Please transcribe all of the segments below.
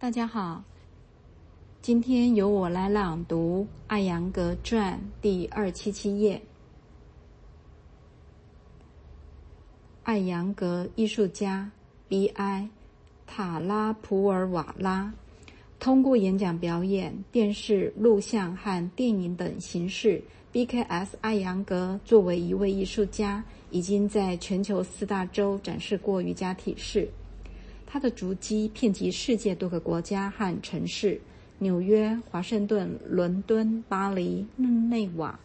大家好，今天由我来朗读《艾扬格传》第二七七页。艾扬格艺术家 B.I. 塔拉普尔瓦拉，通过演讲、表演、电视、录像和电影等形式，B.K.S. 艾扬格作为一位艺术家，已经在全球四大洲展示过瑜伽体式。他的足迹遍及世界多个国家和城市：纽约、华盛顿、伦敦、巴黎、日内瓦、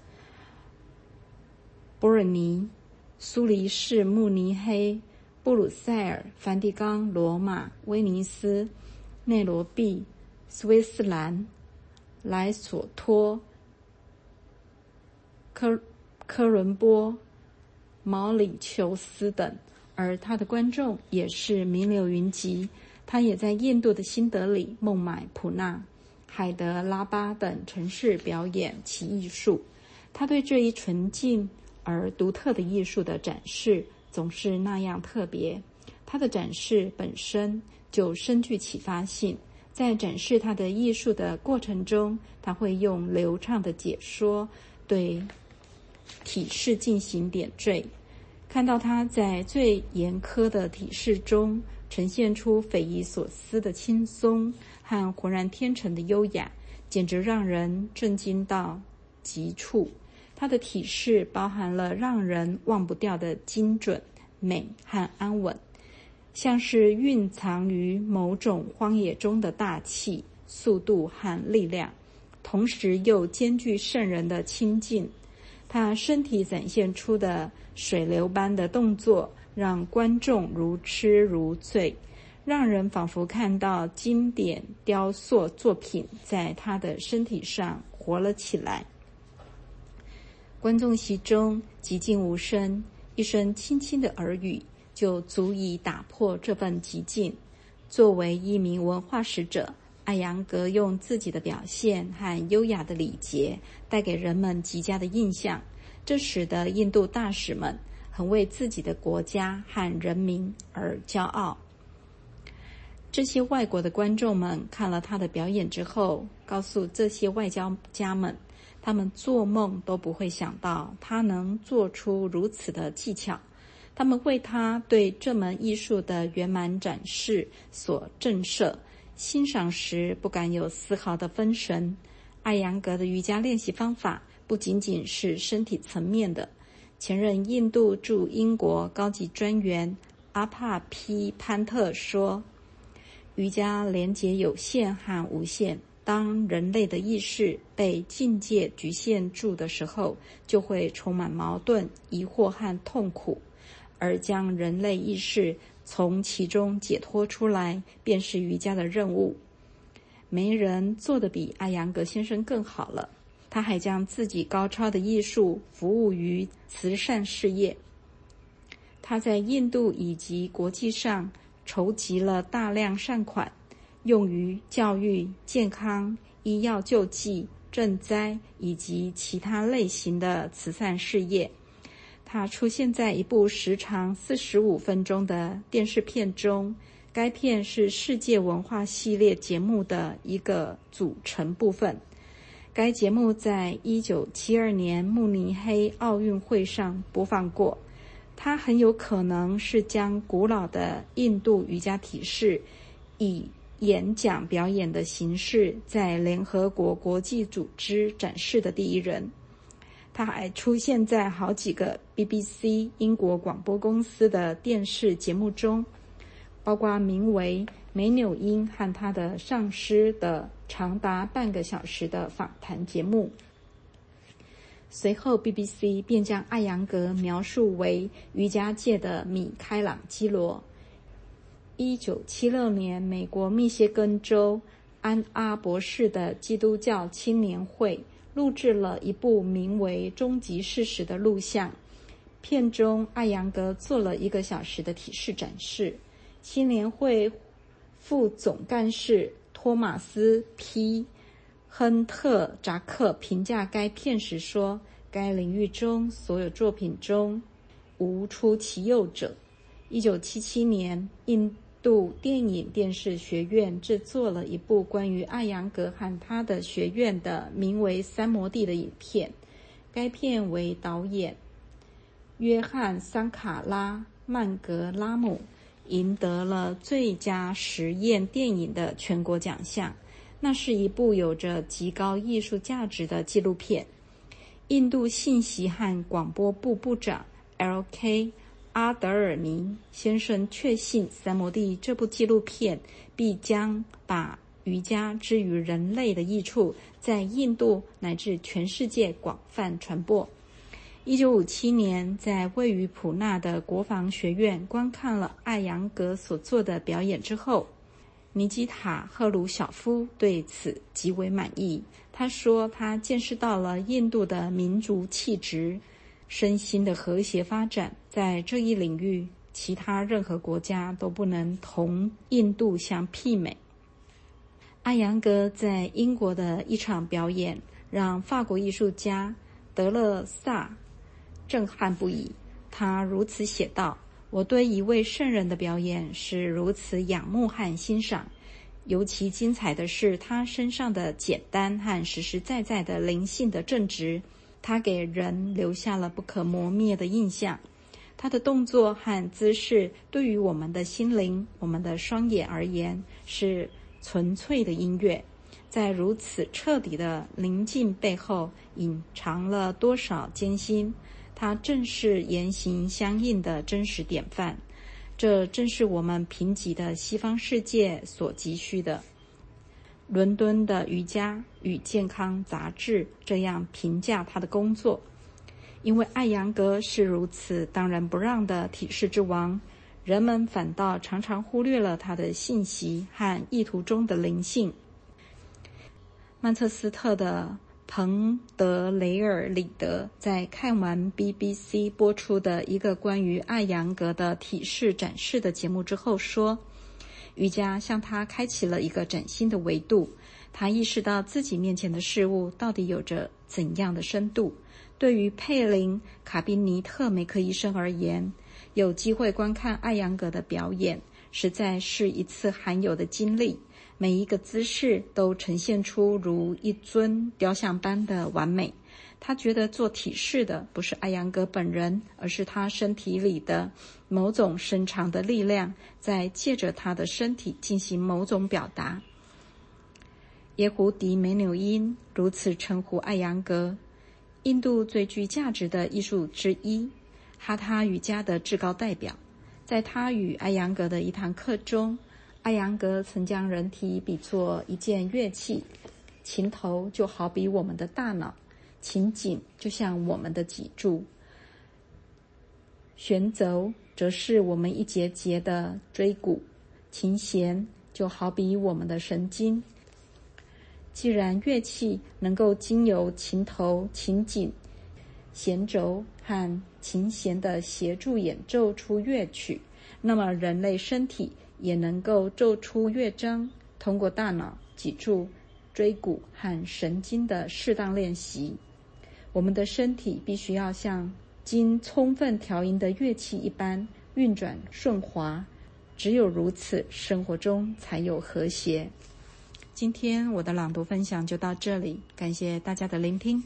伯尔尼、苏黎世、慕尼黑、布鲁塞尔、梵蒂冈、罗马、威尼斯、内罗毕、斯威斯兰、莱索托、科科伦坡、毛里求斯等。而他的观众也是名流云集，他也在印度的新德里、孟买、普纳、海德拉巴等城市表演其艺术。他对这一纯净而独特的艺术的展示总是那样特别。他的展示本身就深具启发性，在展示他的艺术的过程中，他会用流畅的解说对体式进行点缀。看到他在最严苛的体式中呈现出匪夷所思的轻松和浑然天成的优雅，简直让人震惊到极处。他的体式包含了让人忘不掉的精准、美和安稳，像是蕴藏于某种荒野中的大气、速度和力量，同时又兼具圣人的清净。他身体展现出的水流般的动作，让观众如痴如醉，让人仿佛看到经典雕塑作品在他的身体上活了起来。观众席中寂静无声，一声轻轻的耳语就足以打破这份寂静。作为一名文化使者。艾扬格用自己的表现和优雅的礼节带给人们极佳的印象，这使得印度大使们很为自己的国家和人民而骄傲。这些外国的观众们看了他的表演之后，告诉这些外交家们，他们做梦都不会想到他能做出如此的技巧。他们为他对这门艺术的圆满展示所震慑。欣赏时不敢有丝毫的分神。艾扬格的瑜伽练习方法不仅仅是身体层面的。前任印度驻英国高级专员阿帕皮潘特说：“瑜伽连接有限和无限。当人类的意识被境界局限住的时候，就会充满矛盾、疑惑和痛苦。而将人类意识。”从其中解脱出来，便是瑜伽的任务。没人做得比阿扬格先生更好了。他还将自己高超的艺术服务于慈善事业。他在印度以及国际上筹集了大量善款，用于教育、健康、医药救济、赈灾以及其他类型的慈善事业。他出现在一部时长四十五分钟的电视片中，该片是世界文化系列节目的一个组成部分。该节目在一九七二年慕尼黑奥运会上播放过。它很有可能是将古老的印度瑜伽体式以演讲表演的形式在联合国国际组织展示的第一人。他还出现在好几个 BBC 英国广播公司的电视节目中，包括名为《梅纽因和他的上司》的长达半个小时的访谈节目。随后，BBC 便将艾扬格描述为瑜伽界的米开朗基罗。一九七六年，美国密歇根州安阿博士的基督教青年会。录制了一部名为《终极事实》的录像，片中艾扬格做了一个小时的体式展示。青年会副总干事托马斯 ·P· 亨特扎克评价该片时说：“该领域中所有作品中无出其右者。”一九七七年，印度电影电视学院制作了一部关于艾扬格和他的学院的名为《三摩地》的影片。该片为导演约翰·桑卡拉曼格拉姆赢得了最佳实验电影的全国奖项。那是一部有着极高艺术价值的纪录片。印度信息和广播部部长 L.K. 阿德尔尼先生确信，《三摩地》这部纪录片必将把瑜伽之于人类的益处在印度乃至全世界广泛传播。一九五七年，在位于普纳的国防学院观看了艾扬格所做的表演之后，尼基塔·赫鲁晓夫对此极为满意。他说：“他见识到了印度的民族气质。”身心的和谐发展，在这一领域，其他任何国家都不能同印度相媲美。阿扬格在英国的一场表演，让法国艺术家德勒萨震撼不已。他如此写道：“我对一位圣人的表演是如此仰慕和欣赏，尤其精彩的是他身上的简单和实实在在的灵性的正直。”他给人留下了不可磨灭的印象。他的动作和姿势对于我们的心灵、我们的双眼而言是纯粹的音乐。在如此彻底的宁静背后，隐藏了多少艰辛？它正是言行相应的真实典范。这正是我们贫瘠的西方世界所急需的。伦敦的瑜伽与健康杂志这样评价他的工作：因为艾扬格是如此当仁不让的体式之王，人们反倒常常忽略了他的信息和意图中的灵性。曼彻斯特的彭德雷尔里德在看完 BBC 播出的一个关于艾扬格的体式展示的节目之后说。瑜伽向他开启了一个崭新的维度，他意识到自己面前的事物到底有着怎样的深度。对于佩林·卡宾尼特梅克医生而言，有机会观看艾扬格的表演，实在是一次罕有的经历。每一个姿势都呈现出如一尊雕像般的完美。他觉得做体式的不是艾扬格本人，而是他身体里的某种深长的力量，在借着他的身体进行某种表达。耶胡迪梅纽因如此称呼艾扬格，印度最具价值的艺术之一，哈他瑜伽的至高代表。在他与艾扬格的一堂课中，艾扬格曾将人体比作一件乐器，琴头就好比我们的大脑。琴颈就像我们的脊柱，弦轴则是我们一节节的椎骨，琴弦就好比我们的神经。既然乐器能够经由琴头、琴颈、弦轴和琴弦的协助演奏出乐曲，那么人类身体也能够奏出乐章。通过大脑、脊柱、椎骨和神经的适当练习。我们的身体必须要像经充分调音的乐器一般运转顺滑，只有如此，生活中才有和谐。今天我的朗读分享就到这里，感谢大家的聆听。